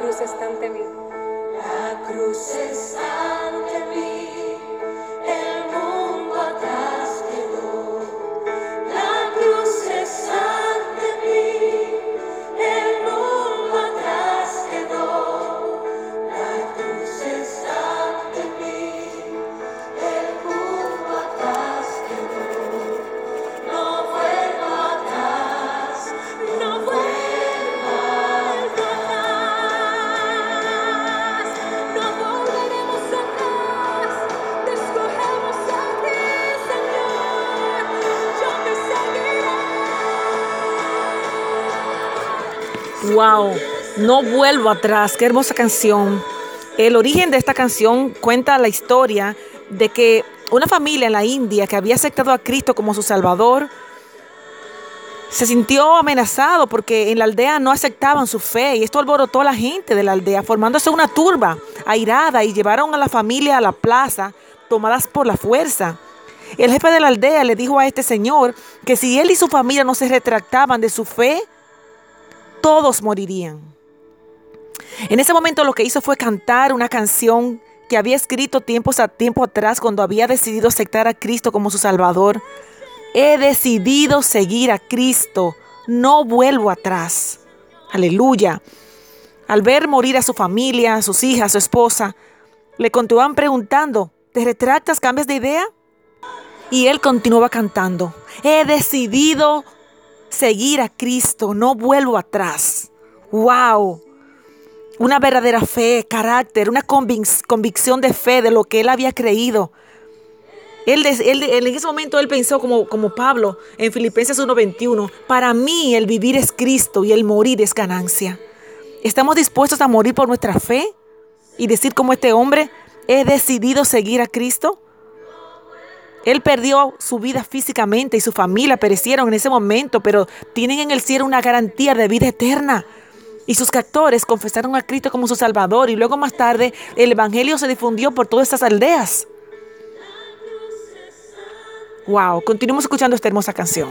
cruz está ante mí. Wow, no vuelvo atrás, qué hermosa canción. El origen de esta canción cuenta la historia de que una familia en la India que había aceptado a Cristo como su Salvador se sintió amenazado porque en la aldea no aceptaban su fe y esto alborotó a la gente de la aldea formándose una turba airada y llevaron a la familia a la plaza tomadas por la fuerza. El jefe de la aldea le dijo a este señor que si él y su familia no se retractaban de su fe, todos morirían. En ese momento lo que hizo fue cantar una canción que había escrito tiempos a tiempo atrás cuando había decidido aceptar a Cristo como su Salvador. He decidido seguir a Cristo, no vuelvo atrás. Aleluya. Al ver morir a su familia, a sus hijas, a su esposa, le continuaban preguntando, ¿te retractas, cambias de idea? Y él continuaba cantando, he decidido seguir a Cristo, no vuelvo atrás. ¡Wow! Una verdadera fe, carácter, una convic- convicción de fe de lo que él había creído. Él- él- en ese momento él pensó como, como Pablo en Filipenses 1:21, para mí el vivir es Cristo y el morir es ganancia. ¿Estamos dispuestos a morir por nuestra fe? Y decir como este hombre, he decidido seguir a Cristo. Él perdió su vida físicamente y su familia perecieron en ese momento, pero tienen en el cielo una garantía de vida eterna. Y sus captores confesaron a Cristo como su Salvador y luego más tarde el Evangelio se difundió por todas estas aldeas. Wow, continuemos escuchando esta hermosa canción.